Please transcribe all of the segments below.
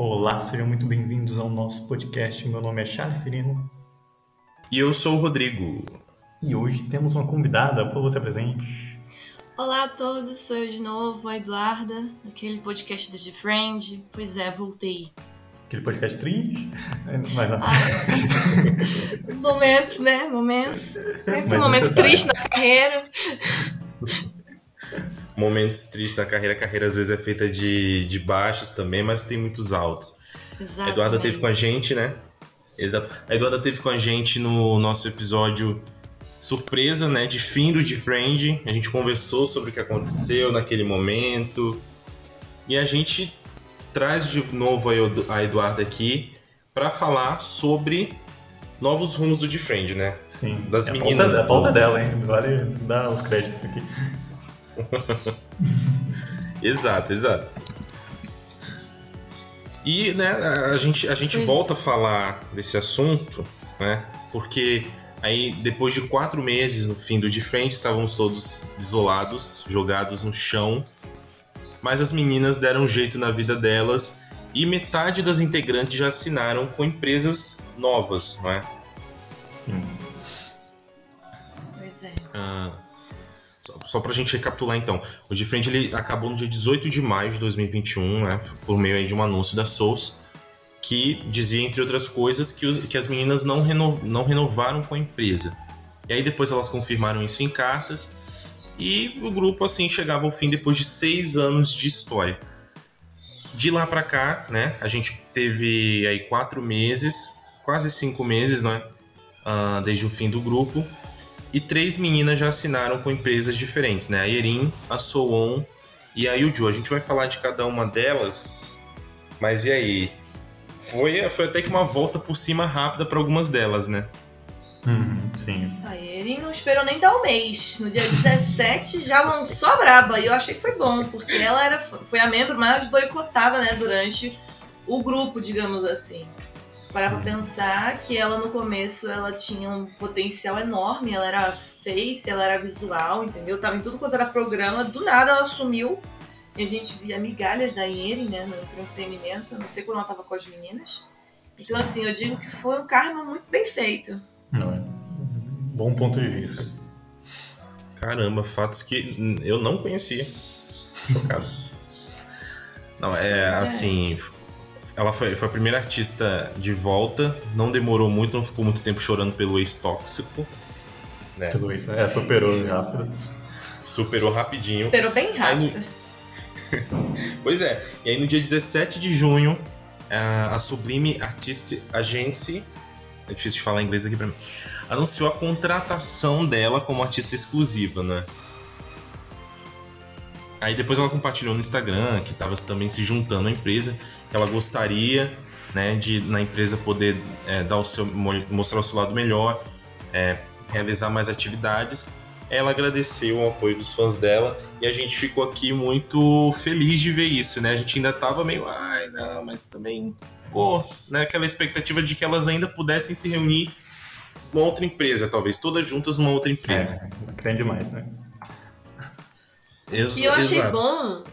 Olá, sejam muito bem-vindos ao nosso podcast. Meu nome é Charles Cirino. E eu sou o Rodrigo. E hoje temos uma convidada, por você presente. Olá a todos, sou eu de novo, a Eduarda, aquele podcast do The Friend. Pois é, voltei. Aquele podcast triste, mas Ah, momentos, né? Momentos. Sempre momentos necessário. tristes na carreira. Momentos tristes na carreira. A carreira às vezes é feita de, de baixos também, mas tem muitos altos. A Exatamente. Eduarda teve com a gente, né? Exato. A Eduarda teve com a gente no nosso episódio surpresa, né? De fim do de Friend. A gente conversou sobre o que aconteceu naquele momento. E a gente traz de novo a Edu- a Eduarda aqui para falar sobre novos rumos do de Friend, né? sim. Das é a meninas pauta, a pauta do- dela, hein? Vale dar os créditos aqui. Exato, exato. E, né, a gente, a gente volta a falar desse assunto, né? Porque aí, depois de quatro meses no fim do De Frente, estávamos todos isolados, jogados no chão. Mas as meninas deram um jeito na vida delas e metade das integrantes já assinaram com empresas novas, não é? Sim. Pois é. Ah, só, só pra gente recapitular então. O De Frente ele acabou no dia 18 de maio de 2021, né? Por meio de um anúncio da Souls, que dizia, entre outras coisas, que, os- que as meninas não, reno- não renovaram com a empresa. E aí depois elas confirmaram isso em cartas. E o grupo, assim, chegava ao fim depois de seis anos de história. De lá pra cá, né? A gente teve aí quatro meses, quase cinco meses, né? ah, desde o fim do grupo. E três meninas já assinaram com empresas diferentes, né? A Erin, a Soon e a Yuju. A gente vai falar de cada uma delas. Mas e aí? Foi, foi até que uma volta por cima rápida para algumas delas, né? Uhum, sim. A Erin não esperou nem dar um mês. No dia 17 já lançou a braba. E eu achei que foi bom, porque ela era, foi a membro mais boicotada, né? Durante o grupo, digamos assim. Parar pra pensar que ela no começo ela tinha um potencial enorme, ela era face, ela era visual, entendeu? Tava em tudo quanto era programa, do nada ela sumiu. E a gente via migalhas da Erin, né, no entretenimento, não sei quando ela tava com as meninas. Então assim, eu digo que foi um karma muito bem feito. Não, é. Bom ponto de vista. Caramba, fatos que eu não conhecia. Chocado. Não, é assim. Ela foi, foi a primeira artista de volta, não demorou muito, não ficou muito tempo chorando pelo ex-tóxico. Né? Tudo isso. É, superou rápido. Superou rapidinho. Esperou bem rápido. Pois é, e aí no dia 17 de junho, a a Sublime Artist Agency, é difícil de falar inglês aqui pra mim, anunciou a contratação dela como artista exclusiva, né? Aí depois ela compartilhou no Instagram que estava também se juntando à empresa, que ela gostaria, né, de na empresa poder é, dar o seu, mo- mostrar o seu lado melhor, é, realizar mais atividades. Ela agradeceu o apoio dos fãs dela e a gente ficou aqui muito feliz de ver isso, né? A gente ainda tava meio, ai, não, mas também, pô, né? Aquela expectativa de que elas ainda pudessem se reunir numa outra empresa, talvez, todas juntas numa outra empresa. É, crente demais, né? Ex- E eu achei exato. bom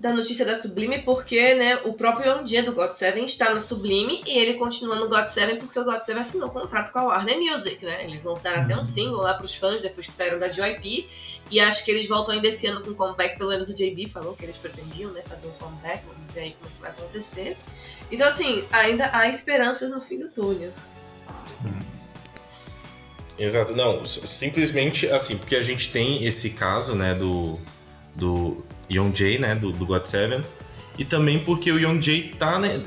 da notícia da Sublime porque, né, o próprio Young do God Seven está na Sublime e ele continua no God Seven porque o God Seven assinou um contrato com a Warner Music, né? Eles lançaram até um single lá pros fãs depois que saíram da JYP e acho que eles voltam ainda esse ano com comeback, pelo menos o JB falou que eles pretendiam, né, fazer um comeback, vamos ver aí como é que vai acontecer. Então, assim, ainda há esperanças no fim do túnel. Sim. Exato, não, simplesmente assim, porque a gente tem esse caso, né, do, do Young Jay, né, do, do God Seven, e também porque o Young Jay tá, né,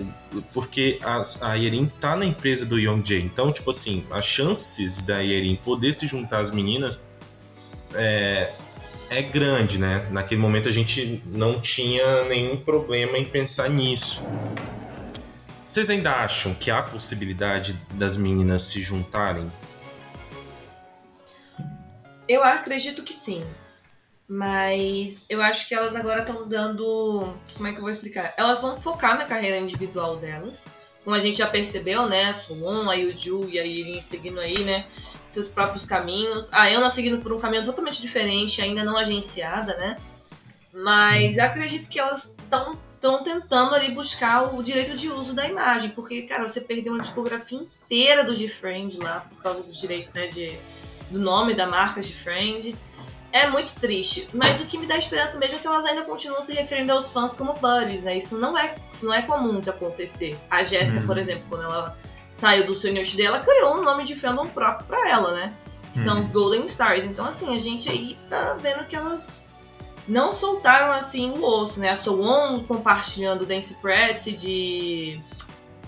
porque a, a Yerin tá na empresa do Young Jay, então, tipo assim, as chances da Yerin poder se juntar às meninas é, é grande, né, naquele momento a gente não tinha nenhum problema em pensar nisso. Vocês ainda acham que há possibilidade das meninas se juntarem? Eu acredito que sim. Mas eu acho que elas agora estão dando. Como é que eu vou explicar? Elas vão focar na carreira individual delas. Como a gente já percebeu, né? A Suwon, a Yuju e a Irin seguindo aí, né? Seus próprios caminhos. A Ana seguindo por um caminho totalmente diferente, ainda não agenciada, né? Mas eu acredito que elas estão estão tentando ali buscar o direito de uso da imagem, porque, cara, você perdeu uma discografia inteira do G-Friend lá por causa do direito, né, de, do nome da marca G-Friend. É muito triste, mas o que me dá esperança mesmo é que elas ainda continuam se referindo aos fãs como buddies, né? Isso não é, isso não é comum de acontecer. A Jéssica, Uhum. por exemplo, quando ela saiu do Sonic dela, criou um nome de fandom próprio pra ela, né? Que São Uhum. os Golden Stars. Então, assim, a gente aí tá vendo que elas não soltaram, assim, o osso, né? A Sowon compartilhando Dance Press de...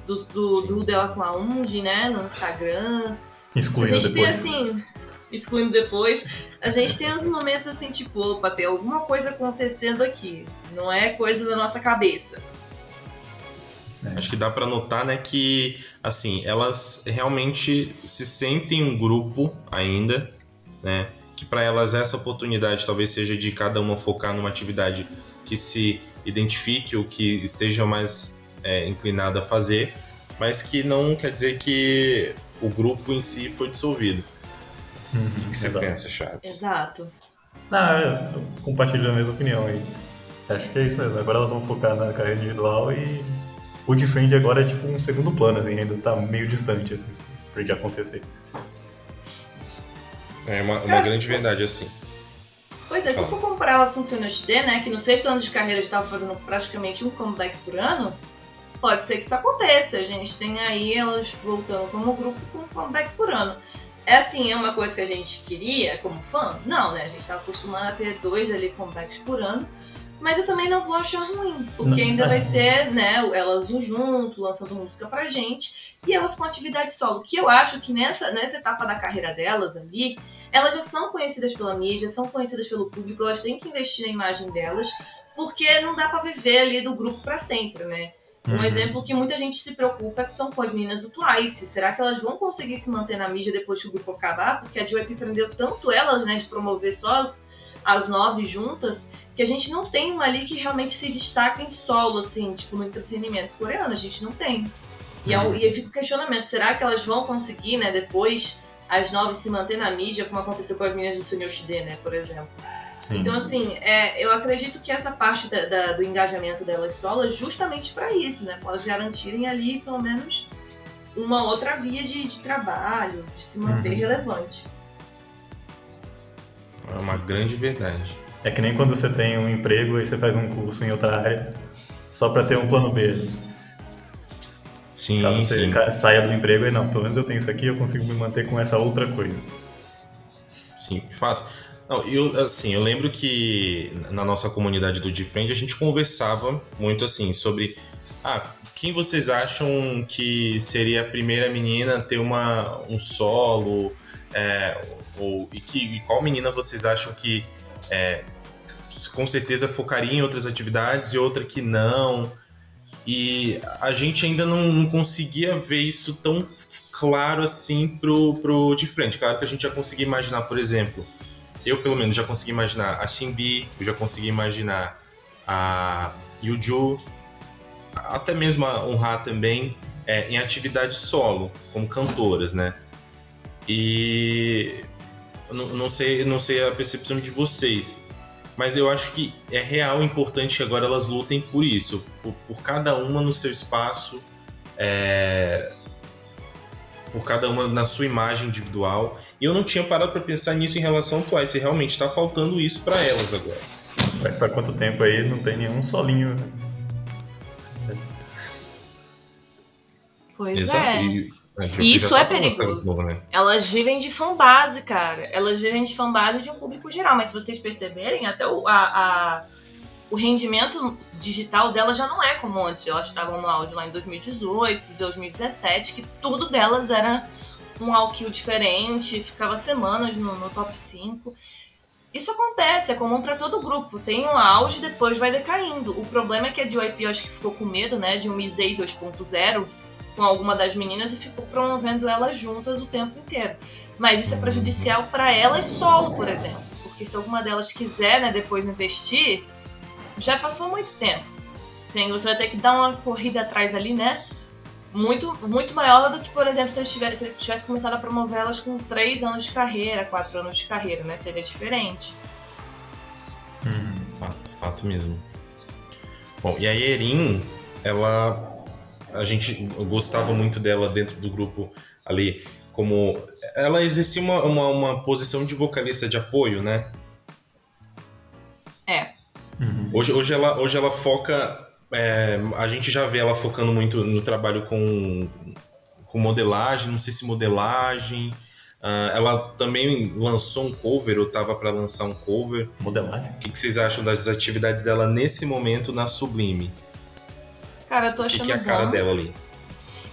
Do, do, do dela com a Unji, né? No Instagram. A Excluindo gente tem depois. assim, excluindo depois, a gente tem uns momentos assim, tipo, opa, tem alguma coisa acontecendo aqui. Não é coisa da nossa cabeça. Acho que dá pra notar, né, que assim, elas realmente se sentem um grupo ainda, né? Que pra elas essa oportunidade talvez seja de cada uma focar numa atividade que se identifique ou que esteja mais é, inclinada a fazer, mas que não quer dizer que o grupo em si foi dissolvido. Uhum, O que você exato. pensa, Chaves? Exato. Ah, eu compartilho a mesma opinião aí. Acho que é isso mesmo. Agora elas vão focar na carreira individual e o de Friend agora é tipo um segundo plano, assim, ainda tá meio distante, assim, por que acontecer. É uma, uma grande verdade, assim. Pois é, se for comparar elas com o Sonic HD, né, que no sexto ano de carreira já tava fazendo praticamente um comeback por ano, pode ser que isso aconteça. A gente tem aí elas voltando como grupo com um comeback por ano. É assim, é uma coisa que a gente queria como fã? Não, né? A gente tava acostumado a ter dois ali comebacks por ano. Mas eu também não vou achar ruim, porque ainda vai ser, né, elas junto, lançando música pra gente, e elas com atividade solo, que eu acho que nessa, nessa etapa da carreira delas ali, elas já são conhecidas pela mídia, são conhecidas pelo público, elas têm que investir na imagem delas, porque não dá pra viver ali do grupo pra sempre, né? Um Uhum. exemplo que muita gente se preocupa é que são com as meninas do Twice. Será que elas vão conseguir se manter na mídia depois que o grupo acabar? Porque a JYP prendeu tanto elas, né, de promover só as, as nove juntas, que a gente não tem uma ali que realmente se destaca em solo, assim, tipo, no entretenimento coreano, a gente não tem. E, o- e aí fica o questionamento, será que elas vão conseguir, né, depois as nove se manter na mídia, como aconteceu com as meninas do Sunyoshide, né, por exemplo? Sim. Então, assim, é, eu acredito que essa parte da- da- do engajamento delas solo é justamente para isso, né? Pra elas garantirem ali, pelo menos, uma outra via de, de trabalho, de se manter Uhum. relevante. É uma grande verdade. É que nem quando você tem um emprego e você faz um curso em outra área, só pra ter um plano B. Sim, Caso você sim. saia do emprego e não, pelo menos eu tenho isso aqui, eu consigo me manter com essa outra coisa. Sim, de fato. Não, eu, assim, eu lembro que na nossa comunidade do Defriend a gente conversava muito assim sobre ah, quem vocês acham que seria a primeira menina a ter uma, um solo, é, ou, e, que, e qual menina vocês acham que é, com certeza focaria em outras atividades e outra que não. E a gente ainda não, não conseguia ver isso tão claro assim pro, pro. Claro que a gente já conseguia imaginar, por exemplo, eu pelo menos já consegui imaginar a Shinbi, eu já consegui imaginar a Yuju, até mesmo a Honra também, é, em atividade solo, como cantoras, né? E não sei, não sei a percepção de vocês, mas eu acho que é real importante que agora elas lutem por isso, por, por cada uma no seu espaço, é, por cada uma na sua imagem individual. E eu não tinha parado para pensar nisso em relação ao Twice, e realmente está faltando isso para elas agora. Vai estar quanto tempo aí, não tem nenhum solinho. Pois é. E, E isso é tá lançando perigoso. novo, né? Elas vivem de fanbase, cara. Elas vivem de fanbase de um público geral. Mas se vocês perceberem, até o, a, a- o rendimento digital delas já não é como antes. Elas estavam no áudio lá em 2018, 2017, que tudo delas era um all-kill diferente, ficava semanas no, no top 5. Isso acontece, é comum pra todo grupo. Tem um auge depois vai decaindo. O problema é que a JYP acho que ficou com medo, né, de um Misei 2.0 com alguma das meninas e ficou promovendo elas juntas o tempo inteiro. Mas isso é prejudicial para elas solo, por exemplo. Porque se alguma delas quiser, né, depois investir, já passou muito tempo. Tem, você vai ter que dar uma corrida atrás ali, né? Muito, muito maior do que, por exemplo, se eu tivesse, se eu tivesse começado a promover elas com 3 anos de carreira, 4 anos de carreira, né? Seria diferente. Hum. Fato, fato mesmo. Bom, e a Erin, ela. A gente gostava muito dela dentro do grupo ali, como. Ela exercia uma, uma, uma posição de vocalista de apoio, né? É. Uhum. Hoje, hoje, ela, hoje ela foca. É, a gente já vê ela focando muito no trabalho com, com modelagem, não sei se modelagem. Ah, ela também lançou um cover, ou tava para lançar um cover. Modelagem. O que, que vocês acham das atividades dela nesse momento na Sublime? Cara, eu tô O que, achando que é a cara bom. dela ali?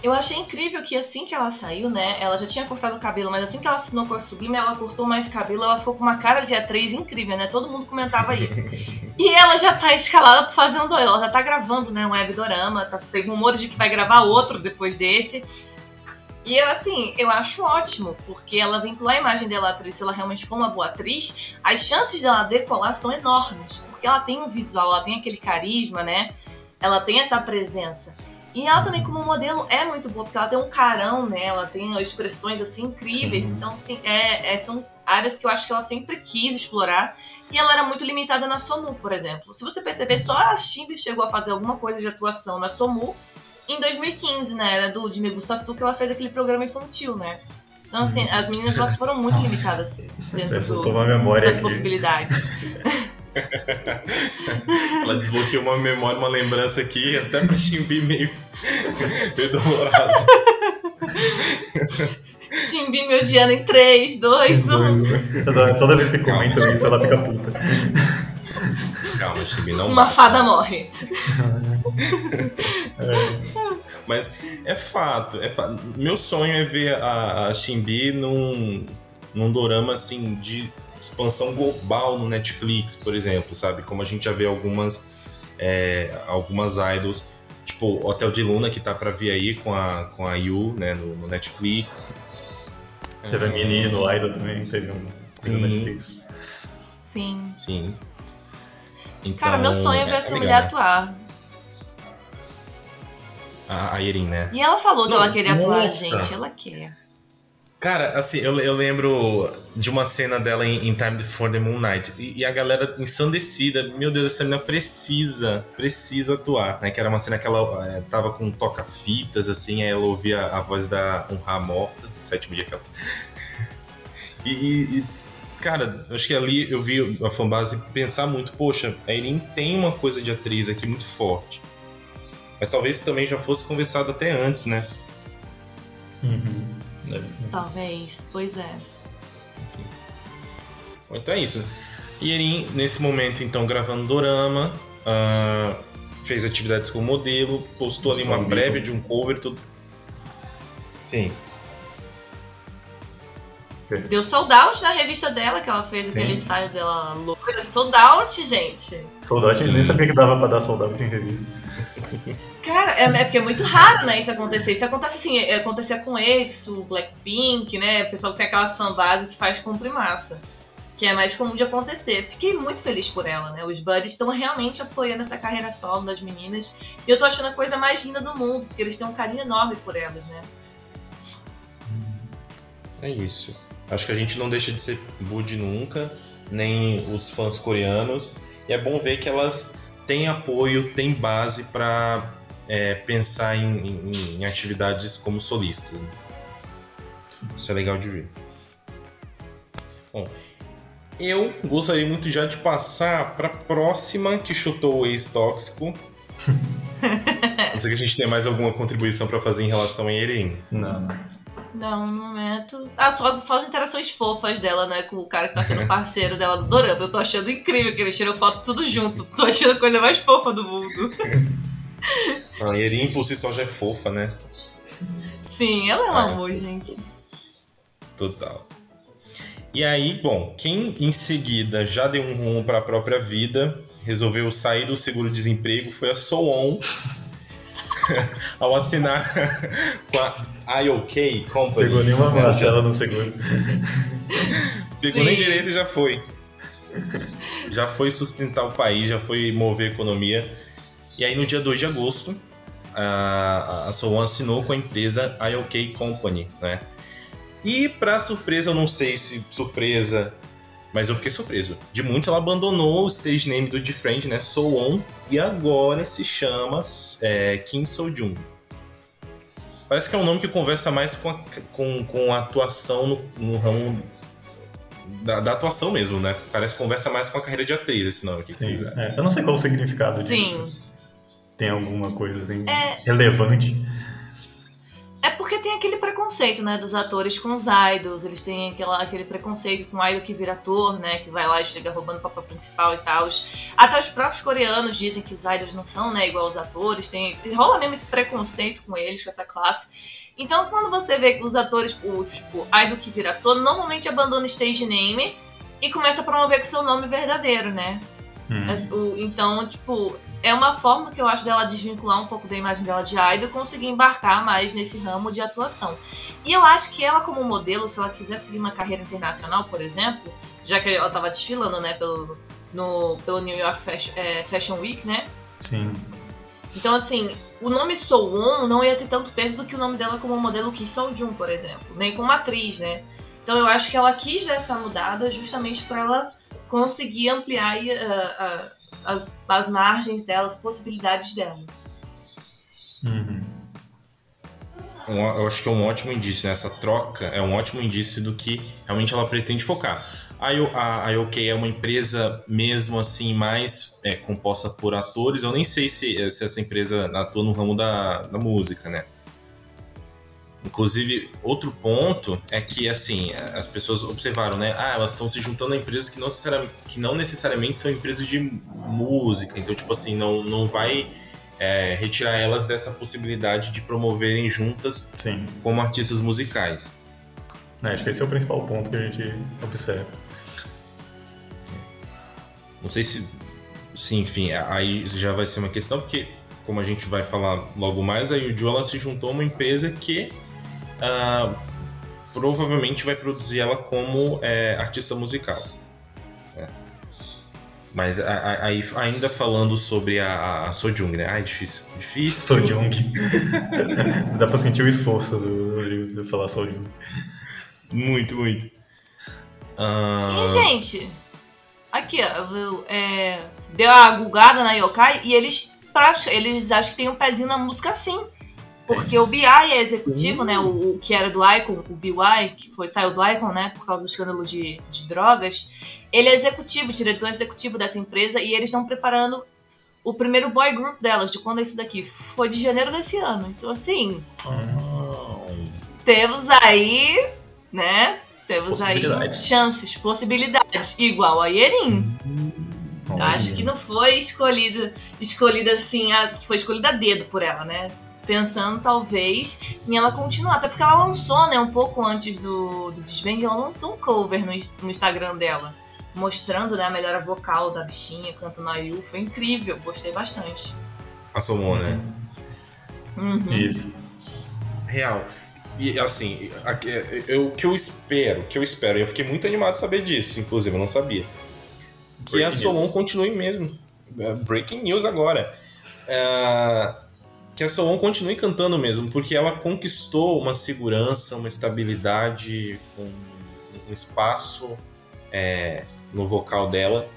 Eu achei incrível que assim que ela saiu, né? Ela já tinha cortado o cabelo, mas assim que ela assinou com a Sublime, ela cortou mais cabelo, ela ficou com uma cara de atriz incrível, né? Todo mundo comentava isso. e ela já tá escalada pra fazer um dorama, ela já tá gravando, né? Um web dorama, tá, teve rumores de que vai gravar outro depois desse. E eu, assim, eu acho ótimo, porque ela vincular a imagem dela atriz, se ela realmente for uma boa atriz, as chances dela decolar são enormes, porque ela tem um visual, ela tem aquele carisma, né? Ela tem essa presença. E ela também, como modelo, é muito boa, porque ela tem um carão, né? Ela tem expressões, assim, incríveis. Sim. Então, assim, é, é- são áreas que eu acho que ela sempre quis explorar. E ela era muito limitada na Somu, por exemplo. Se você perceber, só a Shimbi chegou a fazer alguma coisa de atuação na Somu em 2015, né? Era do Jimmy que ela fez aquele programa infantil, né? Então, assim, as meninas elas foram muito Nossa. limitadas dentro do, das aqui. possibilidades. Ela desbloqueou uma memória, uma lembrança aqui, até pra Shimbi meio, meio dolorosa. Shimbi me odiando em um. 3, 2, 1. Toda, vez que comentam isso, ela fica puta. Calma, Shimbi, não Uma bate. fada morre. Mas é fato, é fato. Meu sonho é ver a, a Shimbi num, num dorama assim de expansão global no Netflix, por exemplo, sabe? Como a gente já vê algumas é, algumas idols, tipo o Hotel de Luna que tá pra vir aí com a com a Yu, né, no, no Netflix. Teve a Mini no Idol também, teve um coisa Sim. Netflix. Sim. Sim. Então, Cara, meu sonho é ver essa legal. mulher atuar. A, a Erin, né? E ela falou que Não, ela queria atuar, nossa. gente. Ela quer. Cara, assim, eu, eu lembro de uma cena dela em, em Time for the Moon Knight. E, e a galera ensandecida, meu Deus, essa menina precisa, precisa atuar, né? Que era uma cena que ela eh, tava com toca-fitas, assim, aí ela ouvia a voz da Honra Morta, do sétimo dia que ela... E, e- e, cara, acho que ali eu vi a fanbase pensar muito, poxa, a Erin tem uma coisa de atriz aqui muito forte. Mas talvez isso também já fosse conversado até antes, né? Uhum. Deve ser. Talvez. Pois é. Bom, Então é isso. E Erin, nesse momento, então, gravando Dorama, ah, fez atividades como modelo, postou ali uma um prévia vídeo. de um cover, tudo. Sim. Deu sold out na revista dela, que ela fez Sim. aquele ensaio dela louca. Sold out, gente. Soldado, eu nem sabia que dava pra dar soldado em revista. Cara, é, é porque é muito raro, né, isso acontecer. Isso acontece assim, é, acontecia com EXO, Blackpink, né? O pessoal que tem aquelas fanbase que faz cumprir massa. Que é mais comum de acontecer. Fiquei muito feliz por ela, né? Os buddies estão realmente apoiando essa carreira solo das meninas. E eu tô achando a coisa mais linda do mundo, porque eles têm um carinho enorme por elas, né? É isso. Acho que a gente não deixa de ser Bud nunca, nem os fãs coreanos. E é bom ver que elas têm apoio, têm base para pensar em, em- em atividades como solistas. né? Isso é legal de ver. Bom, eu gostaria muito já de passar para a próxima que chutou o ex-tóxico. não sei que a gente tem mais alguma contribuição para fazer em relação a Eren. Não, não. Não, no momento. Ah, só, as- só as interações fofas dela, né? Com o cara que tá sendo parceiro dela do Dorama. Eu tô achando incrível que eles tiram foto tudo junto. Tô achando a coisa mais fofa do mundo. A Eren por si só já é fofa, né? Sim, ela é um amor, gente. Total. E aí, bom, quem em seguida já deu um rumo para a própria vida, resolveu sair do seguro-desemprego foi a Soon. ao assinar com a IOK Company. Pegou nenhuma parcela no seguro. Pegou nem Sim. direito e já foi. Já foi sustentar o país, já foi mover a economia. E aí, no dia 2 de agosto, a, a Soon assinou com a empresa IOK Company, né? E, para surpresa, eu não sei se surpresa Mas eu fiquei surpreso. De muito ela abandonou o stage name do Defriend, né? So On, e agora se chama é, Kim So Jung. Parece que é um nome que conversa mais com a, com, com a atuação no, no ramo da, da, atuação mesmo, né? Parece que conversa mais com a carreira de atriz esse nome aqui. Sim, é, eu não sei qual o significado Sim. disso. Tem alguma coisa assim É. relevante. É porque tem aquele preconceito, né, dos atores com os idols. Eles têm aquela, aquele preconceito com o idol que vira ator, né, que vai lá e chega roubando o papel principal e tal. Até os próprios coreanos dizem que os idols não são, né, igual os atores. Tem, rola mesmo esse preconceito com eles, com essa classe. Então, quando você vê os atores, o tipo, idol que vira ator, normalmente abandona o stage name e começa a promover com seu nome verdadeiro, né? Hum. O- Então, tipo, é uma forma que eu acho dela desvincular um pouco da imagem dela de idol e conseguir embarcar mais nesse ramo de atuação. E eu acho que ela, como modelo, se ela quiser seguir uma carreira internacional, por exemplo, já que ela tava desfilando, né, pelo, no, pelo New York Fashion, é, Fashion Week, né? Sim. Então, assim, o nome Soon não ia ter tanto peso do que o nome dela como modelo Kim Soo-jun, por exemplo, nem como atriz, né? Então, eu acho que ela quis dar essa mudada justamente para ela conseguir ampliar aí, ah, ah, as, as margens dela, as possibilidades dela. Uhum. Um- eu acho que é um ótimo indício, né? Essa troca é um ótimo indício do que realmente ela pretende focar. A, a, a IOK é uma empresa mesmo assim mais é, composta por atores. Eu nem sei se, se essa empresa atua no ramo da, da música, né? Inclusive, outro ponto é que, assim, as pessoas observaram, né? Ah, elas estão se juntando a empresas que não, necessariamente, que não necessariamente são empresas de música. Então, tipo assim, não, não vai é, retirar elas dessa possibilidade de promoverem juntas Sim. como artistas musicais. É, acho que esse é o principal ponto que a gente observa. Não sei se, se enfim, aí já vai ser uma questão, porque, como a gente vai falar logo mais, a Yuju ela se juntou a uma empresa que ah, provavelmente vai produzir ela como é, artista musical. né? Mas a- a- aí, ainda falando sobre a, a Sojung, né? Ah, é difícil. Difícil. Sojung. Dá pra sentir o esforço do Rodrigo de falar Sojung. Muito, muito. Ah, E, gente, aqui, ó, é, deu a gulgada na Yokai e eles, eles acham que tem um pezinho na música sim. Porque o BI é executivo, né? O, o que era do Icon, o BY, que foi, saiu do Icon, né? Por causa do escândalo de, de drogas. Ele é executivo, diretor executivo dessa empresa, e eles estão preparando o primeiro boy group delas, de quando é isso daqui? Foi de janeiro desse ano. Então, assim, temos aí, né? Temos aí chances, possibilidades. Igual a Yerin. Olha. acho que não foi escolhida, escolhida assim, a- foi escolhida a dedo por ela, né? Pensando talvez em ela continuar. Até porque ela lançou, né, um pouco antes do, do Desband, ela lançou um cover no, no Instagram dela. Mostrando né, a melhora vocal da bichinha, cantando a Yu. Foi incrível, gostei bastante. a Somon, né? Uhum. Isso. Real. E assim, a- eu- o que eu espero, o que eu espero, e eu fiquei muito animado de saber disso, inclusive, eu não sabia. Que a Breaking Solon news. continue mesmo. É, Breaking news agora. É, que a Solon continue cantando mesmo, porque ela conquistou uma segurança, uma estabilidade, um, um espaço é, no vocal dela,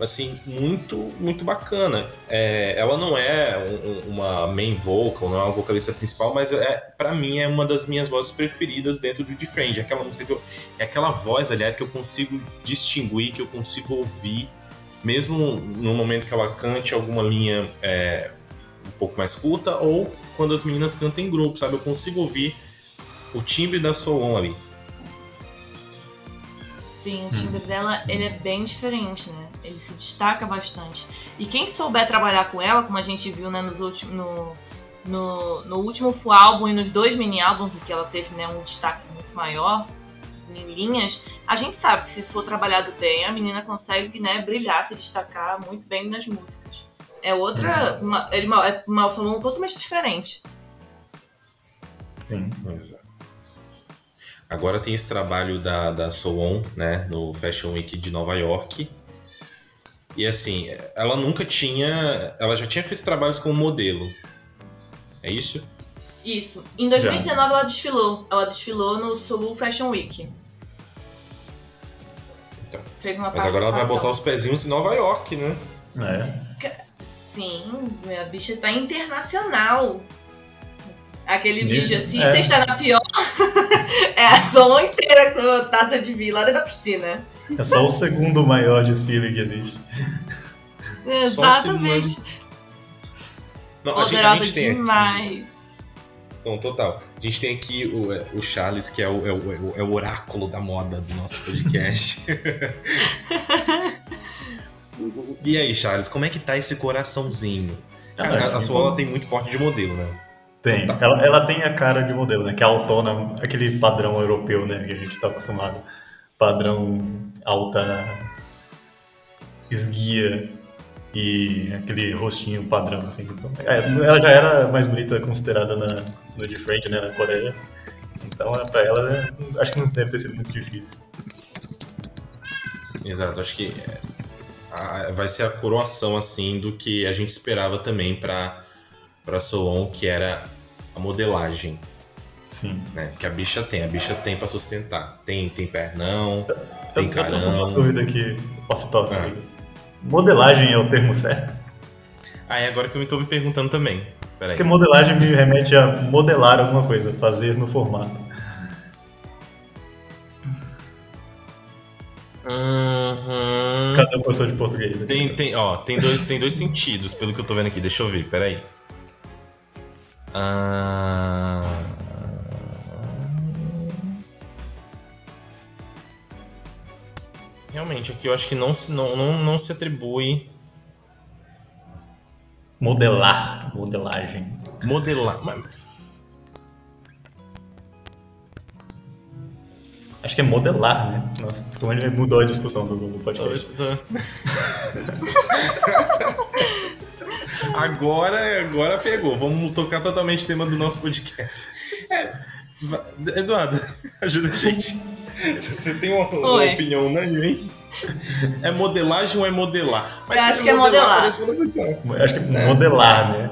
assim, muito, muito bacana. É, ela não é um- um- uma main vocal, não é uma vocalista principal, mas é, para mim é uma das minhas vozes preferidas dentro do Defriend. Aquela música que eu, é aquela voz, aliás, que eu consigo distinguir, que eu consigo ouvir, mesmo no momento que ela cante alguma linha é, um pouco mais curta ou quando as meninas cantam em grupo, sabe? Eu consigo ouvir o timbre da Solon ali. Sim, o timbre dela ele é bem diferente, né? Ele se destaca bastante. E quem souber trabalhar com ela, como a gente viu né, nos últimos, no, no, no último full álbum e nos dois mini álbuns, em que ela teve né, um destaque muito maior em linhas, a gente sabe que se for trabalhado bem, a menina consegue né, brilhar, se destacar muito bem nas músicas. É outra. Uma, é uma, é uma solução totalmente diferente. Sim. Exato. Agora tem esse trabalho da, da Solon, né, no Fashion Week de Nova York. E assim, ela nunca tinha. Ela já tinha feito trabalhos como modelo. É isso? Isso. Em 2019 ela desfilou. Ela desfilou no Seoul Fashion Week. fez uma Mas agora ela vai botar os pezinhos em Nova York, né? É. Sim, a bicha tá internacional. Aquele vídeo assim, é. você está na pior. é a sua inteira com a taça de vinho lá dentro da piscina. É só o segundo maior desfile que existe. Exatamente. Não, a gente, a Poderosa gente tem aqui. demais. Não, total. A gente tem aqui o, é, o Charles, que é o, é, o, é o oráculo da moda do nosso podcast. e aí, Charles, como é que tá esse coraçãozinho? Cara, Ah, a, a sua ela tem muito porte de modelo, né? Tem. Ela, ela tem a cara de modelo, né? Que é autona, aquele padrão europeu, né? Que a gente tá acostumado. Padrão alta esguia e aquele rostinho padrão, assim. Então, é, ela já era mais bonita considerada na, no de frente, né? Na Coreia. Então, é, pra ela, é, acho que não deve ter sido muito difícil. Exato, acho que é, a- vai ser a coroação, assim, do que a gente esperava também pra, pra Solon, que era a modelagem, Sim. né? Que a bicha tem, a bicha tem pra sustentar. Tem, tem pernão, tem Eu, eu tô com carão. uma dúvida aqui, off-top. Ah. Modelagem é o termo certo? Ah, é agora que eu me tô me perguntando também. Peraí. Porque modelagem me remete a modelar alguma coisa, fazer no formato. Uhum. Cadê o professor de português? aqui? Tem, tem, ó, tem dois, tem dois sentidos, pelo que eu tô vendo aqui. Deixa eu ver, peraí. Ah... Realmente, aqui eu acho que não se, não, não, não se atribui Modelar, modelagem. modelar. Mas- Acho que é modelar, né? Nossa, como ele mudou a discussão do, do podcast. Agora, agora pegou. Vamos tocar totalmente o tema do nosso podcast. É, Eduardo, ajuda a gente. Se você tem uma, uma opinião unânime, É modelagem ou é modelar? Eu acho que é modelar. parece uma Acho que modelar, né?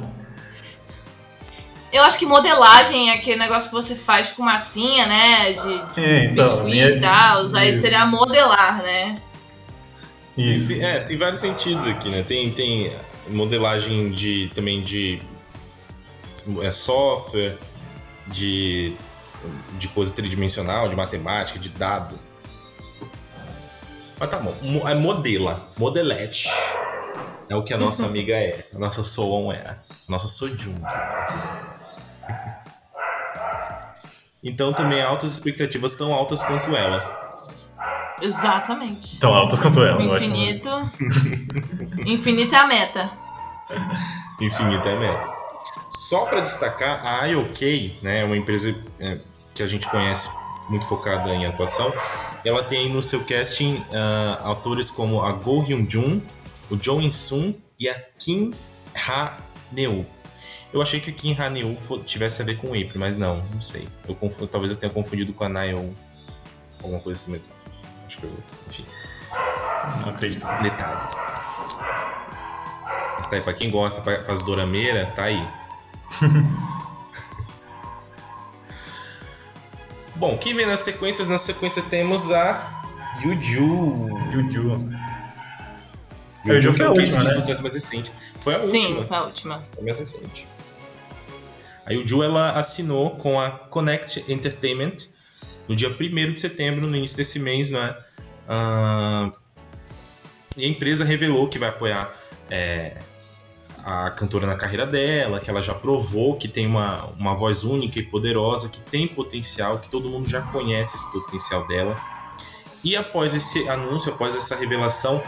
Eu acho que modelagem é aquele negócio que você faz com massinha, né? De, de É, então, biscuit minha- e tal. Aí isso. seria modelar, né? Isso. É, tem vários sentidos aqui, né? Tem, tem modelagem de também de é, software, de, de coisa tridimensional, de matemática, de dado. Mas tá bom, é modela, modelete. É o que a nossa amiga é, a nossa Soon é, a nossa Sojun. Então também altas expectativas tão altas quanto ela. Exatamente. Tão altas quanto ela, ótimo. Infinito. Infinito é a meta. infinita é meta. Só para destacar, a IOK, né, é uma empresa é, que a gente conhece muito focada em atuação, ela tem no seu casting ah, autores como a Go Hyun Jun, o Jo In Sun e a Kim Ha Neu. Eu achei que a Kim Ha Neu fo- tivesse a ver com April, mas não, não sei. Eu confu- talvez eu tenha confundido com a Naeon, alguma coisa assim mesmo. Acho que eu, enfim, Não acredito. detalhes. Mas tá aí, pra quem gosta, pra- faz dorameira, tá aí. Bom, quem vem nas sequências? Na sequência temos a Yuju. Yuju Yuju que foi a o última, de né? sucesso mais recente. Foi a Sim, última. foi a última. Foi a mais recente. A Yuju, ela assinou com a Connect Entertainment no dia 1 de setembro, no início desse mês, né? Ah, e a empresa revelou que vai apoiar é, a cantora na carreira dela, que ela já provou que tem uma, uma voz única e poderosa, que tem potencial, que todo mundo já conhece esse potencial dela. E após esse anúncio, após essa revelação,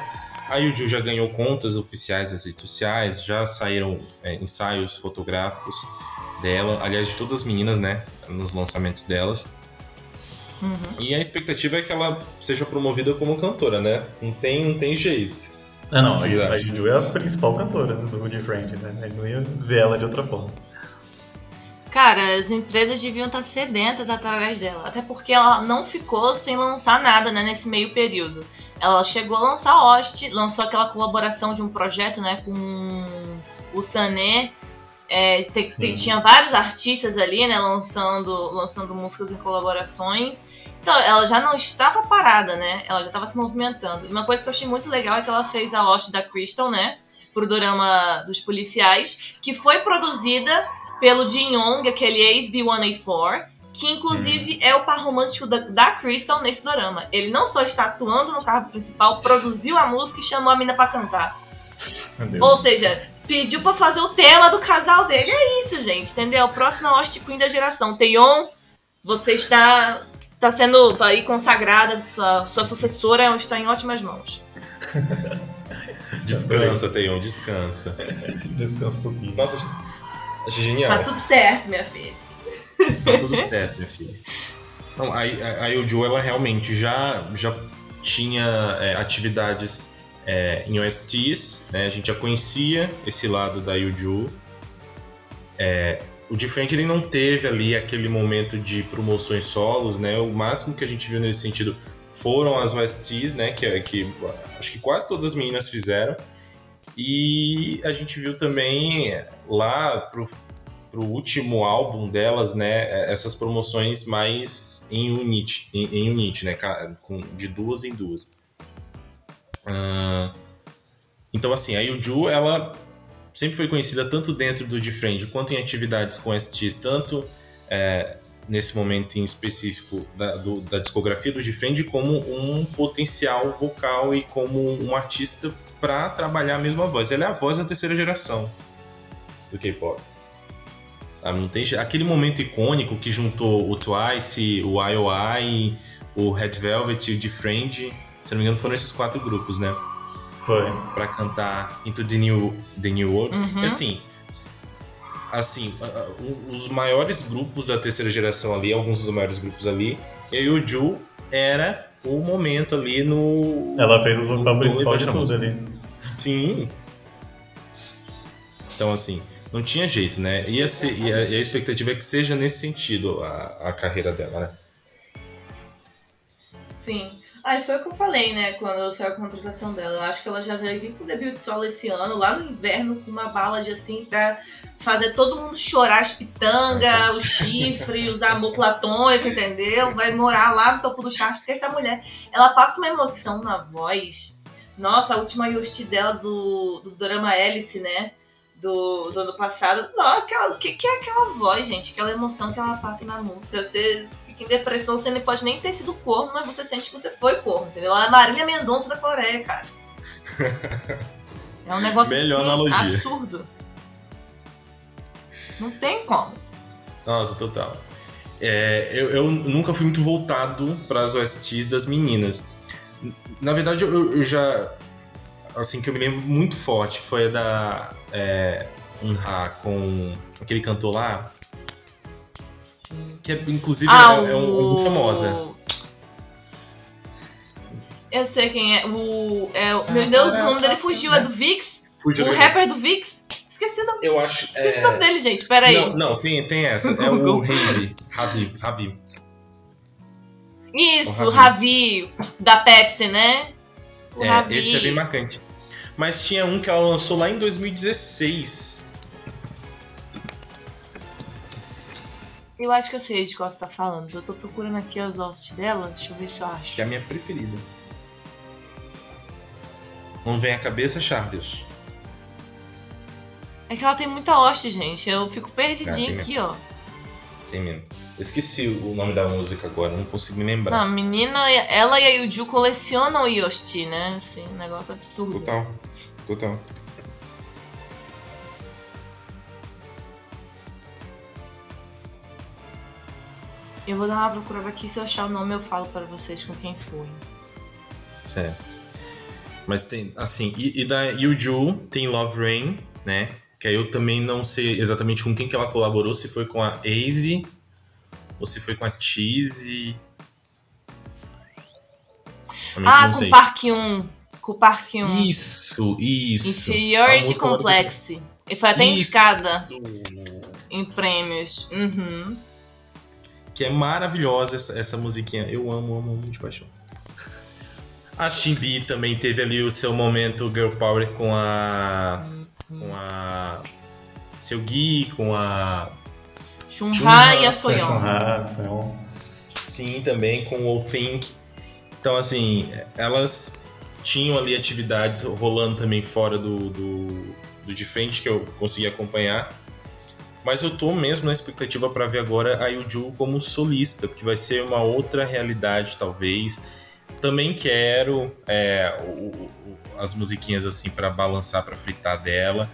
a Yuju já ganhou contas oficiais das redes sociais, já saíram é, ensaios fotográficos dela, aliás, de todas as meninas, né, nos lançamentos delas. Uhum. E a expectativa é que ela seja promovida como cantora, né? Não tem, não tem jeito. Ah, não, a, Exato. a Juju é a principal cantora do Woody Friend, né? A gente não ia ver ela de outra forma. Cara, as empresas deviam estar sedentas atrás dela. Até porque ela não ficou sem lançar nada, né, nesse meio período. Ela chegou a lançar Host, lançou aquela colaboração de um projeto, né, com o Sané É, te- te- tinha vários artistas ali, né, lançando, lançando músicas em colaborações. Então, ela já não estava parada, né? Ela já estava se movimentando. E uma coisa que eu achei muito legal é que ela fez a Lost da Crystal, né? Pro dorama dos policiais, que foi produzida pelo Jin Yong, aquele ex-B1A4, que inclusive é o par romântico da, da Crystal nesse dorama. Ele não só está atuando no carro principal, produziu a música e chamou a mina pra cantar. Ou seja, pediu pra fazer o tema do casal dele. É isso, gente, entendeu? Próxima Lost Queen da geração. Teon, você está, está sendo aí consagrada, sua, sua sucessora está em ótimas mãos. Descansa, Teion, descansa. Descansa um pouquinho. Nossa, achei genial. Tá tudo certo, minha filha. Tá tudo certo, minha filha. Não, a, a, a Yojo, ela realmente já, já tinha é, atividades é, em OSTs, né? A gente já conhecia esse lado da Yojo. É, o Different ele não teve ali aquele momento de promoções solos, né? O máximo que a gente viu nesse sentido foram as OSTs, né? Que, que acho que quase todas as meninas fizeram. E a gente viu também lá pro, pro último álbum delas, né, essas promoções mais em unit, em, em unit, né, com, de duas em duas. Ah, então, assim, a Yuju, ela sempre foi conhecida tanto dentro do Different quanto em atividades com STs, tanto é, nesse momento em específico da, do- da discografia do Different, como um potencial vocal e como um artista para trabalhar a mesma voz. Ela é a voz da terceira geração do K-pop. Je- aquele momento icônico que juntou o Twice, o IOI, o Red Velvet e o Different. Se não me engano, foram esses quatro grupos, né? Foi. Pra cantar Into the New, the New World. Uhum. E assim, assim, a- a- o- os maiores grupos da terceira geração ali, alguns dos maiores grupos ali, e o Ju era o momento ali no. Ela fez os vocal principal de tudo ali. Sim. Então, assim, não tinha jeito, né? Ia ser, e, a, e a expectativa é que seja nesse sentido a, a carreira dela, né? Sim. Aí foi o que eu falei, né, quando saiu a contratação dela. Eu acho que ela já veio vir com o debut de solo esse ano, lá no inverno, com uma bala assim, pra fazer todo mundo chorar as pitangas, o chifre, os amor platônico, entendeu? Vai morar lá no topo do chart, porque essa mulher, ela passa uma emoção na voz. Nossa, a última Yoshi dela do, do drama Hélice, né? Do, do ano passado. Nossa, aquela, o que, que é aquela voz, gente? Aquela emoção que ela passa na música. Você em depressão, você nem pode nem ter sido corno, mas você sente que você foi corno, entendeu? A Marília Mendonça da Coreia, cara. É um negócio Melhor assim, analogia. absurdo. Não tem como. Nossa, total. É, eu, eu nunca fui muito voltado para as OSTs das meninas. Na verdade, eu, eu já. Assim, que eu me lembro muito forte foi a da é, Unha com aquele cantor lá. Que é, inclusive Ah, é, é um, o... muito famosa. Eu sei quem é. O. É, o- Ah, meu Deus, tá, o nome tá, dele fugiu. É do Vix? Fugiu o rapper do Vix? Esqueci o nome, Eu acho. esqueci é, o nome dele, gente. Peraí. Não, não, tem, tem essa. É o. Ravi. Ravi. Ravi. Isso, O o Ravi, da Pepsi, né? O É, Ravi. esse é bem marcante. Mas tinha um que ela lançou lá em 2016. Eu acho que eu sei de qual você tá falando. Eu tô procurando aqui os hosts dela. Deixa eu ver se eu acho. Que é a minha preferida. Não vem à cabeça, Charles. É que ela tem muita host, gente. Eu fico Ah, perdidinha tem aqui, ó. Tem mesmo. Eu esqueci o nome da música agora, não consigo me lembrar. Não, a menina, ela e a Yuju colecionam Yoshi, né? Assim, um negócio absurdo. Total. Total. Eu vou dar uma procurada aqui, se eu achar o nome eu falo para vocês com quem foi. Certo. Mas tem, assim, e, e da Yuju tem Love Rain, né? Que aí eu também não sei exatamente com quem que ela colaborou, se foi com a AZE ou se foi com a Cheese. Ah, com o Park 1. Com o Park 1. Isso, isso. Inferiority do- Complex. E foi até Isso. indicada em prêmios. Uhum. Que é maravilhosa essa, essa musiquinha. Eu amo, amo, amo de paixão. A Shimbi também teve ali o seu momento Girl Power com a. com a. Seu Gui, com a. Chunha e a Soyeon. Chunha, Soyeon. Sim, também com o Think. Então, assim, elas tinham ali atividades rolando também fora do, do, do de frente que eu consegui acompanhar. Mas eu tô mesmo na expectativa para ver agora a Yuju como solista, porque vai ser uma outra realidade, talvez. Também quero é, o- o- as musiquinhas assim para balançar, para fritar dela.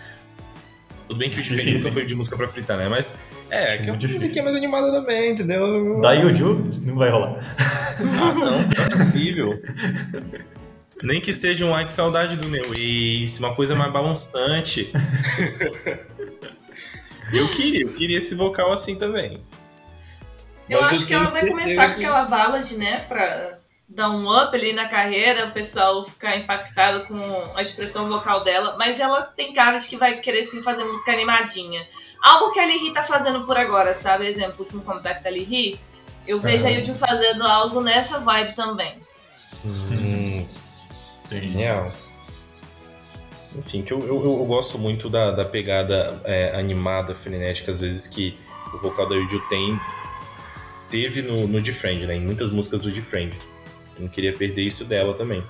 Tudo bem que o Difícil, nunca foi de música para fritar, né? Mas é, Acho que é uma musiquinha mais animada também, entendeu? Da Yuju, não vai rolar. Ah, não, não é possível. Nem que seja um ai que saudade do meu ex, uma coisa mais balançante. eu queria, eu queria esse vocal assim também. Eu Mas acho que ela vai começar com que- aquela ballad, né? Pra dar um up ali na carreira, o pessoal ficar impactado com a expressão vocal dela. Mas ela tem cara de que vai querer sim fazer música animadinha. Algo que a Liri tá fazendo por agora, sabe? Exemplo, o último contato da Liri. Eu vejo a Aham. Yuju fazendo algo nessa vibe também. Hum, genial. Enfim, que eu, eu, eu gosto muito da, da pegada é, animada, frenética, às vezes que o vocal da Yuju tem. Teve no, no Defriend, né? Em muitas músicas do Defriend. Eu não queria perder isso dela também.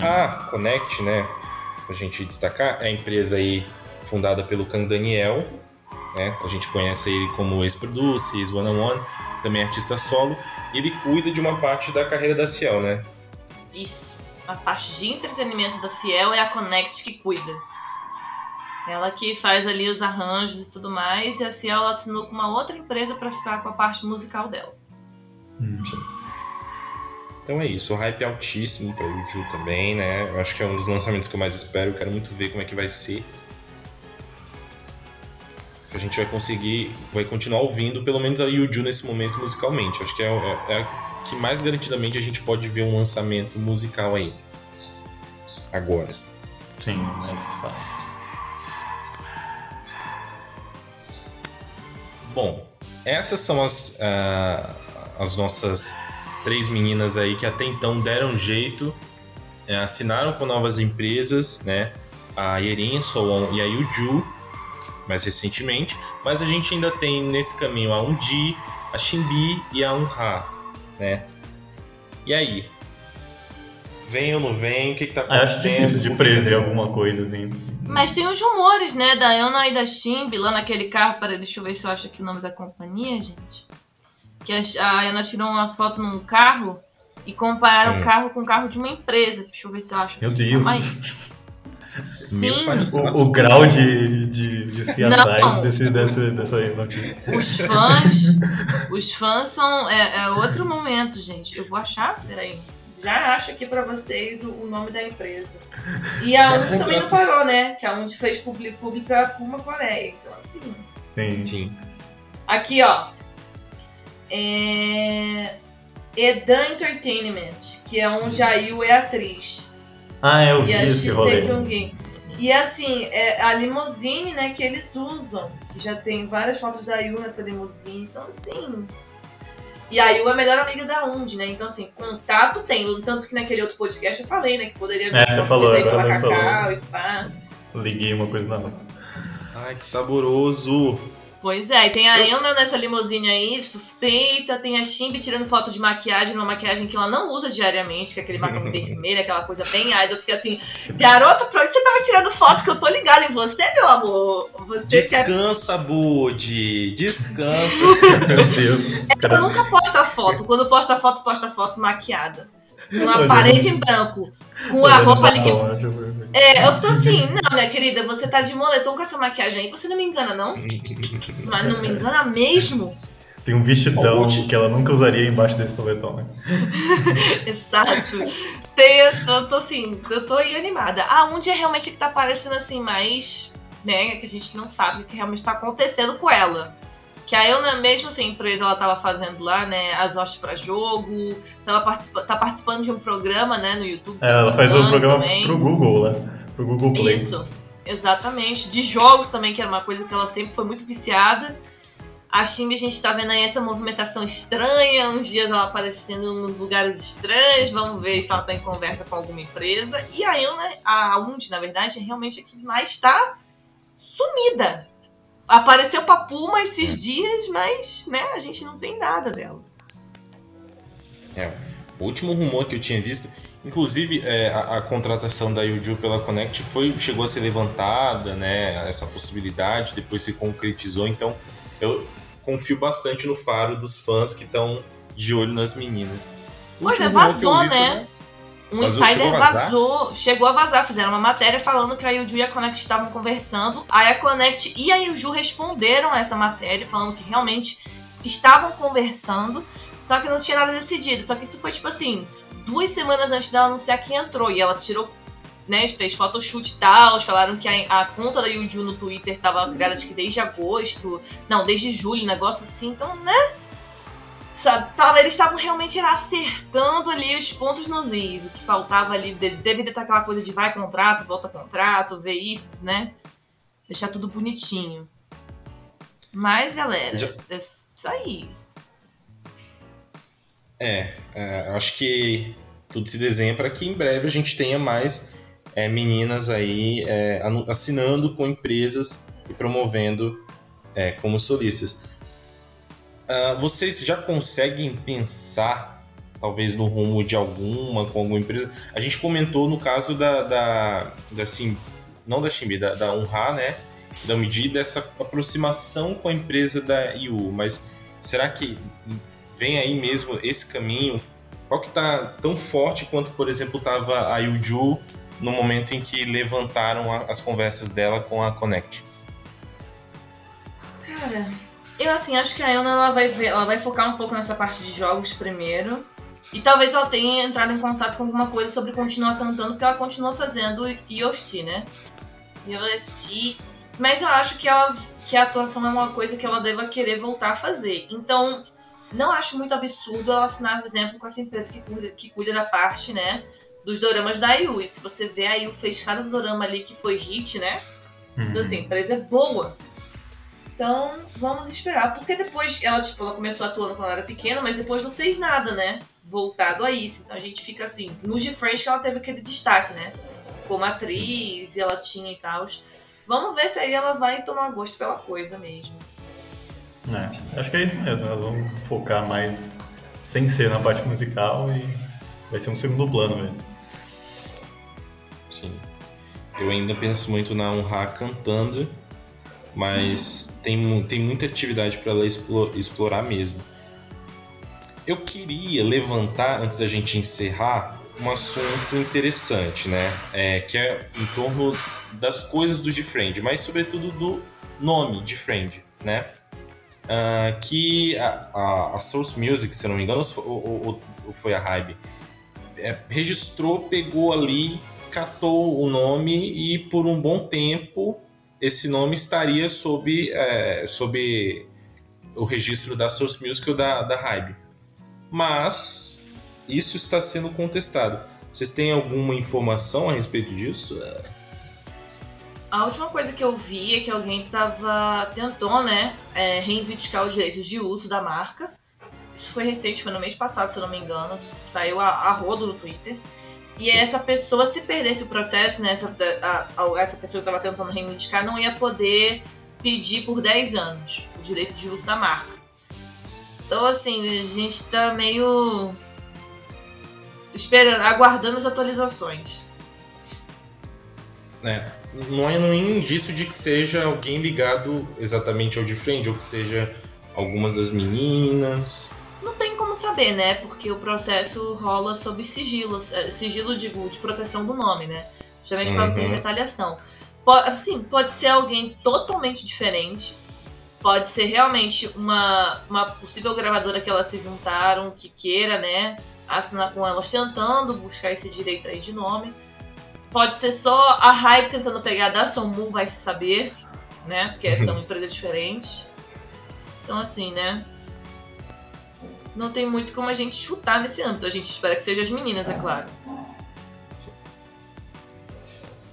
A Connect, né, pra gente destacar, é a empresa aí fundada pelo Kang Daniel, né? A gente conhece ele como ex-produce, ex-one on one, também é artista solo. E ele cuida de uma parte da carreira da Ciel, né? Isso. A parte de entretenimento da Ciel é a Connect que cuida. Ela que faz ali os arranjos e tudo mais, e a Ciel ela assinou com uma outra empresa pra ficar com a parte musical dela. Hum. Então é isso, o hype é altíssimo pra Yuju também, né? Eu acho que é um dos lançamentos que eu mais espero, eu quero muito ver como é que vai ser. A gente vai conseguir, vai continuar ouvindo pelo menos a Yuju nesse momento musicalmente. Acho que é, é, é que mais garantidamente a gente pode ver um lançamento musical aí. Agora. Sim, mais fácil. Bom, essas são as, ah, as nossas três meninas aí que até então deram jeito, eh, assinaram com novas empresas, né? A Yerin, Solon e a Yuju, mais recentemente. Mas a gente ainda tem nesse caminho a Undi, a Shimbi e a Unha, né? E aí? Vem ou não vem? O que, que tá Ah, acontecendo? acho difícil de prever alguma coisa assim. Mas tem os rumores, né, da Ana e da Shimbi lá naquele carro. Para, deixa eu ver se eu acho aqui o nome da companhia, gente. Que a, Ana tirou uma foto num carro e compararam Hum. o carro com o carro de uma empresa. Deixa eu ver se eu acho. Meu. Deus. Meu pai do céu. O, o grau de, de, de CSI Não. desse, desse, dessa notícia. Os fãs, os fãs são é, é outro momento, gente. Eu vou achar, peraí. Já acho aqui pra vocês o, o nome da empresa. E a Undi também não parou, né? Que a Undi fez publi pra Puma Coreia. Então, assim. Sim. Sim. Aqui, ó. É... Edan Entertainment, que é onde a Yu é atriz. Ah, eu vi E a esse rolê. Kyungin. E assim, é a limusine, né, que eles usam. Que já tem várias fotos da Yu nessa limusine. Então, assim. E a Yu é a melhor amiga da Undi, né? Então, assim, contato tem. Tanto que naquele outro podcast eu falei, né? Que poderia vir É, você falou, agora não falou. Cacau e pá. Liguei uma coisa na outra. Ai, que saboroso. Pois é, e tem a Eu- nessa limusine aí, suspeita, tem a Shimbi tirando foto de maquiagem, uma maquiagem que ela não usa diariamente, que é aquele batom vermelho, aquela coisa bem idol. Fica assim, garota, pra onde você tava tirando foto? Que eu tô ligada em você, meu amor. Você quer. Descansa, Bud. Descansa. Meu Deus. Eu caras- nunca posto a foto. Quando posta foto, posta foto maquiada. Numa Olhando- parede em branco. Com a roupa ali que. eu- É, eu tô assim, não, minha querida, você tá de moletom com essa maquiagem aí, você não me engana, não? Mas não me engana mesmo? Tem um vestidão Ó, que ela nunca usaria embaixo desse paletó, né? Exato. Tem, eu tô, tô assim, eu tô aí animada. Aonde é realmente que tá parecendo assim mais, né, que a gente não sabe o que realmente tá acontecendo com ela. Que a mesmo assim, a empresa ela tava fazendo lá, né, as hostes pra jogo, tava participa tá participando de um programa, né, no YouTube. É, ela faz um programa também. pro Google lá. Pro Google Play. Isso, exatamente. De jogos também, que era uma coisa que ela sempre foi muito viciada. A Shimbi, a gente tá vendo aí essa movimentação estranha, uns dias ela aparecendo nos lugares estranhos, vamos ver se ela tá em conversa com alguma empresa. E a Yuna, a Undi, na verdade, é realmente a que mais tá sumida. Apareceu pra Puma esses dias, mas, né, a gente não tem nada dela. É. O último rumor que eu tinha visto, inclusive é, a, a, contratação da Yuju pela Connect foi, chegou a ser levantada, né? Essa possibilidade, depois se concretizou. Então eu confio bastante no faro dos fãs que estão de olho nas meninas. Pois é, vazou, né? Um vazou, insider chegou vazou, chegou a vazar, fizeram uma matéria falando que a Yuju e a Connect estavam conversando. Aí a Connect e a Yuju responderam essa matéria, falando que realmente estavam conversando. Só que não tinha nada decidido. Só que isso foi tipo assim, duas semanas antes dela anunciar que entrou. E ela tirou, né? Fez photoshoot e tal. Falaram que a, a, conta da Yuju no Twitter tava criada acho que desde agosto. Não, desde julho, negócio assim. Então, né? Sabe, tava, eles estavam realmente acertando ali os pontos nos is. O que faltava ali, deveria estar aquela coisa de vai contrato, volta contrato, ver isso, né? Deixar tudo bonitinho. Mas, galera, Já... é isso aí. É, é, acho que tudo se desenha para que em breve a gente tenha mais é, meninas aí é, assinando com empresas e promovendo é, como solistas. Uh, vocês já conseguem pensar, talvez, no rumo de alguma, com alguma empresa? A gente comentou no caso da, da, da não da Ximbi, da, da Unha, né? Da medida dessa aproximação com a empresa da IU, mas será que vem aí mesmo esse caminho? Qual que tá tão forte quanto, por exemplo, estava a Yuju no momento em que levantaram a, as conversas dela com a Connect? Cara, eu assim, acho que a Ana ela vai, ver, ela vai focar um pouco nessa parte de jogos primeiro. E talvez ela tenha entrado em contato com alguma coisa sobre continuar cantando, porque ela continua fazendo EOST, né? EOST. Mas eu acho que, ela, que a atuação é uma coisa que ela deva querer voltar a fazer. Então, não acho muito absurdo ela assinar, por exemplo, com essa empresa que cuida, que cuida da parte, né? Dos doramas da IU. E se você ver, a IU fez cada dorama ali que foi hit, né? Uhum. Então, assim, a empresa é boa. Então, vamos esperar. Porque depois, ela, tipo, ela começou atuando quando ela era pequena, mas depois não fez nada, né? Voltado a isso. Então a gente fica assim, no G-Friends que ela teve aquele destaque, né? Como atriz, Sim. e ela tinha e tal. Vamos ver se aí ela vai tomar gosto pela coisa mesmo. É, acho que é isso mesmo, elas vão focar mais sem ser na parte musical e vai ser um segundo plano mesmo. Sim. Eu ainda penso muito na Honra cantando, mas tem, tem muita atividade para ela explorar mesmo. Eu queria levantar, antes da gente encerrar, um assunto interessante, né? É, que é em torno das coisas do Friend, mas sobretudo do nome de Friend, né? uh, que a, a, a, Source Music, se não me engano, ou, ou, ou foi a Hybe, é, registrou, pegou ali, catou o nome e por um bom tempo esse nome estaria sob, é, sob o registro da Source Music ou da, da Hybe. Mas isso está sendo contestado. Vocês têm alguma informação a respeito disso? A última coisa que eu vi é que alguém tava tentou, né, é, reivindicar os direitos de uso da marca. Isso foi recente, foi no mês passado, se eu não me engano. Saiu a, a rodo no Twitter. E essa pessoa, se perdesse o processo, né, essa, a, a, essa pessoa que estava tentando reivindicar não ia poder pedir por 10 anos o direito de uso da marca. Então, assim, a gente está meio esperando, aguardando as atualizações. É não é nenhum indício de que seja alguém ligado exatamente ao de frente, ou que seja algumas das meninas. Não tem como saber, né? Porque o processo rola sob sigilo, é, sigilo digo, de proteção do nome, né? Justamente para não ter uhum. retaliação. Pode, assim, pode ser alguém totalmente diferente. Pode ser realmente uma, uma possível gravadora que elas se juntaram, que queira, né? Assinar com elas tentando buscar esse direito aí de nome. Pode ser só a Hype tentando pegar da Somu, vai se saber, né? Porque são empresas diferentes. Então, assim, né? Não tem muito como a gente chutar nesse âmbito. A gente espera que sejam as meninas, é claro.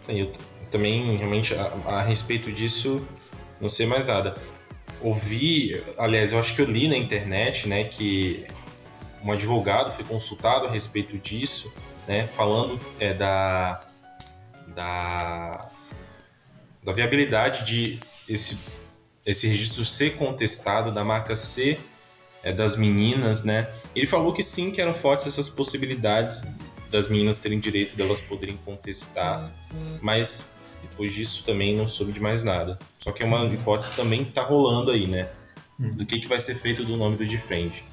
Eu também, realmente, a, a respeito disso, não sei mais nada. Ouvi, aliás, eu acho que eu li na internet, né, que um advogado foi consultado a respeito disso, né, falando é, da da da viabilidade de esse, esse registro ser contestado, da marca ser é, das meninas, né? Ele falou que sim, que eram fortes essas possibilidades das meninas terem direito delas poderem contestar, mas depois disso também não soube de mais nada. Só que é uma hipótese também que tá rolando aí, né? Do que, que vai ser feito do nome do Defriend.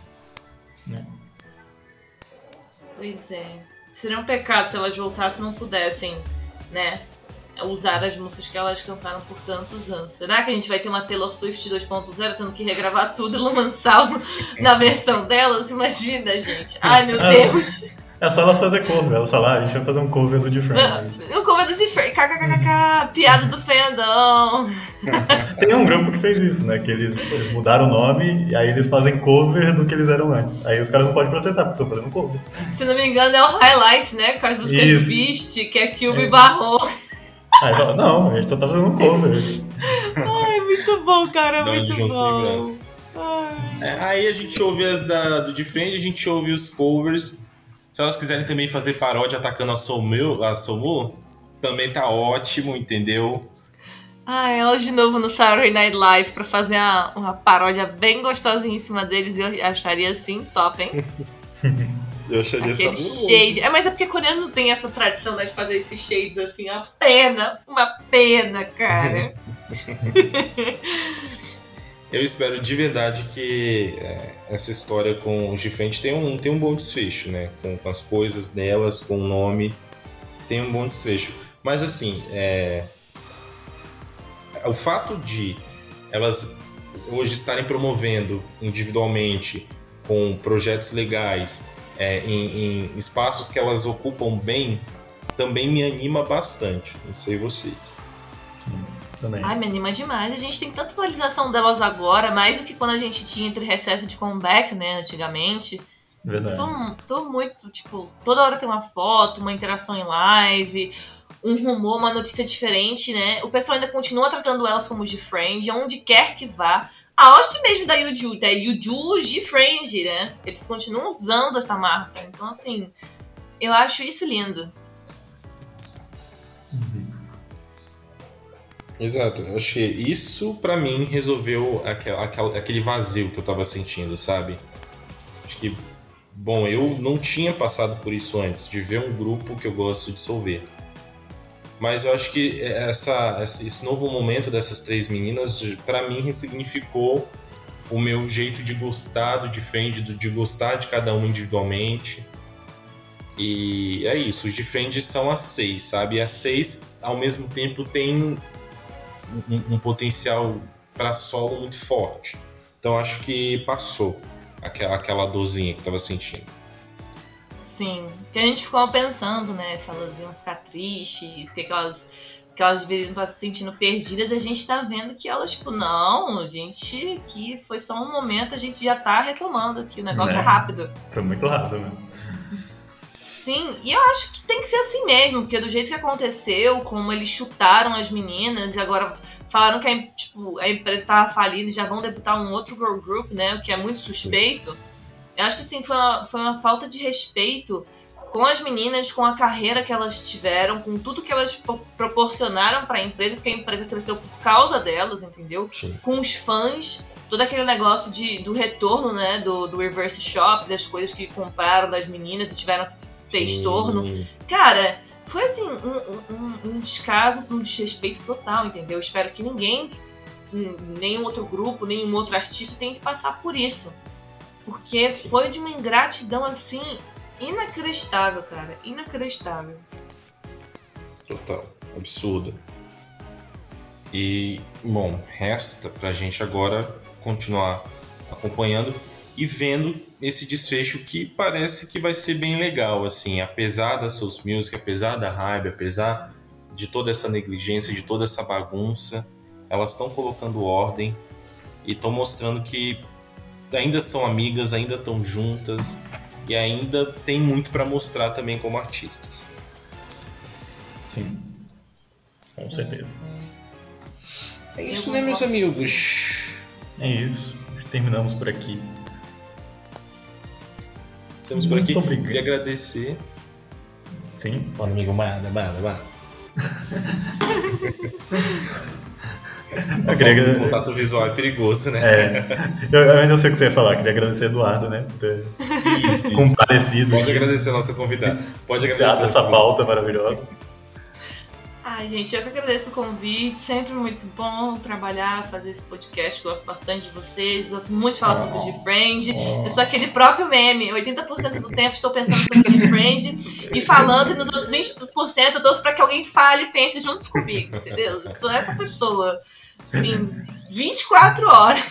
Pois é. Seria um pecado se elas voltassem e não pudessem, né? Usar as músicas que elas cantaram por tantos anos. Será que a gente vai ter uma Taylor Swift 2.0 tendo que regravar tudo e lançar na versão delas? Imagina, gente. Ai, meu Ah. Deus. É só elas fazer cover. Elas falaram, ah, a gente vai fazer um cover do Different. O cover de Fer, kkkk, piada do fandom. Tem um grupo que fez isso, né? Que eles, eles mudaram o nome e aí eles fazem cover do que eles eram antes. Aí os caras não podem processar porque estão fazendo cover. Se não me engano, é o highlight, né? Com as músicas do Beast, que é Cube É. e Barro. Aí fala, não, a gente só tá fazendo um cover. Ai, muito bom, cara, uma muito João sem bom. Ai. É, aí a gente ouve as da, do Defriend, a gente ouve os covers. Se elas quiserem também fazer paródia atacando a Somu, a Somu também tá ótimo, entendeu? Ah, ela de novo no Saturday Night Live pra fazer uma, uma paródia bem gostosinha em cima deles. Eu acharia assim, top, hein? Eu acharia Aquele saboroso. shade. É, mas é porque coreano não tem essa tradição né, de fazer esses shades assim. Uma pena, uma pena, cara. Eu espero de verdade que é, essa história com os Defriend tenha um, tenha um bom desfecho, né? Com, com as coisas delas, com o nome, tem um bom desfecho. Mas assim, é, o fato de elas hoje estarem promovendo individualmente com projetos legais é, em, em espaços que elas ocupam bem também me anima bastante. Não sei vocês. Também. Ai, me anima demais. A gente tem tanta atualização delas agora, mais do que quando a gente tinha entre recesso de comeback, né, antigamente. Verdade. Tô, tô muito, tipo, toda hora tem uma foto, uma interação em live, um rumor, uma notícia diferente, né? O pessoal ainda continua tratando elas como G-Friend, onde quer que vá. A host mesmo da Yuju, da Yuju G-Friend, né? Eles continuam usando essa marca. Então, assim, eu acho isso lindo. Exato, eu achei isso pra mim resolveu aquela, aquela- aquele vazio que eu tava sentindo, sabe? Acho que, bom, eu não tinha passado por isso antes, de ver um grupo que eu gosto de dissolver. Mas eu acho que essa, esse novo momento dessas três meninas, pra mim, ressignificou o meu jeito de gostar do Defend, de gostar de cada uma individualmente. E é isso, os Defend são as seis, sabe? E as seis, ao mesmo tempo, têm um, um potencial para solo muito forte. Então acho que passou aquela, aquela dorzinha que eu tava sentindo. Sim, que a gente ficou pensando, né, se elas iam ficar tristes, que, que elas que elas deveriam estar se sentindo perdidas, a gente tá vendo que elas, tipo, não, gente, que foi só um momento, a gente já tá retomando aqui, o negócio Né? é rápido. Foi muito rápido, né? Sim, e eu acho que tem que ser assim mesmo, porque do jeito que aconteceu, como eles chutaram as meninas e agora falaram que a, tipo, a empresa estava falida e já vão debutar um outro girl group, né? O que é muito suspeito. Eu acho assim, foi uma, foi uma falta de respeito com as meninas, com a carreira que elas tiveram, com tudo que elas pro- proporcionaram para a empresa, porque a empresa cresceu por causa delas, entendeu? Sim. com os fãs, todo aquele negócio de, do retorno, né, do, do reverse shop, das coisas que compraram das meninas e tiveram. Sim. Cara, foi assim, um, um, um descaso, um desrespeito total, entendeu? Espero que ninguém, n- nenhum outro grupo, nenhum outro artista tenha que passar por isso. Porque foi de uma ingratidão assim inacreditável, cara. Inacreditável. Total. Absurda. E, bom, resta pra gente agora continuar acompanhando e vendo esse desfecho que parece que vai ser bem legal, assim, apesar da Souls Music, apesar da raiva, apesar de toda essa negligência, de toda essa bagunça, elas estão colocando ordem e estão mostrando que ainda são amigas, ainda estão juntas e ainda tem muito pra mostrar também como artistas. Sim. Com certeza. É isso, né, meus amigos? É isso. Terminamos por aqui. Estamos por Muito aqui. obrigado. Queria agradecer. Sim. Bora, amigo, manda, manda, manda. Eu queria... O contato visual é perigoso, né? É, eu, mas eu sei o que você ia falar, queria agradecer Eduardo, né? Por ter Isso, isso. comparecido. Pode agradecer a nossa convidada. Pode agradecer. dado essa pauta maravilhosa. Ai, gente, eu que agradeço o convite. Sempre muito bom trabalhar, fazer esse podcast. Gosto bastante de vocês. Gosto muito de falar sobre o Friend. Eu sou aquele próprio meme. 80% do tempo estou pensando sobre o Friend e falando, e nos outros 20% eu torço para que alguém fale e pense junto comigo, entendeu? Eu sou essa pessoa. Assim, 24 horas.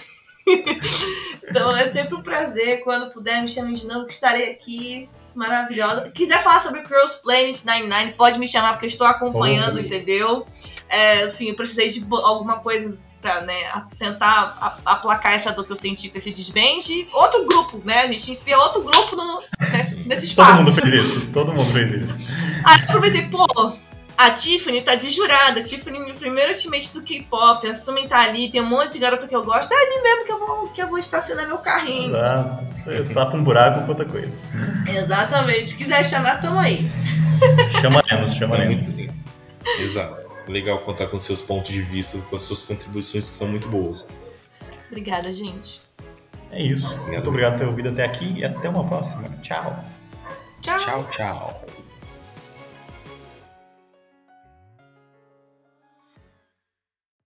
então é sempre um prazer. Quando puder, me chame de novo, que estarei aqui maravilhosa. Quiser falar sobre Cross Planet 99, pode me chamar, porque eu estou acompanhando, entendeu? É, assim, eu precisei de alguma coisa pra né, tentar aplacar essa dor que eu senti com esse desvende. Outro grupo, né? A gente enfia outro grupo no, nesse, nesse espaço. Todo mundo fez isso, todo mundo fez isso. Aí eu aproveitei, pô, a Tiffany tá de jurada. A Tiffany, meu primeiro ultimate do K-pop. A Sumi tá ali, tem um monte de garota que eu gosto. É ali mesmo que eu vou, que eu vou estacionar meu carrinho. Tá, você tapa um buraco com outra coisa. Exatamente. Se quiser chamar, tamo aí. Chamaremos, chamaremos. Exato. Legal contar com seus pontos de vista, com as suas contribuições que são muito boas. Obrigada, gente. É isso. Muito obrigado por ter ouvido até aqui e até uma próxima. Tchau. Tchau. Tchau, tchau.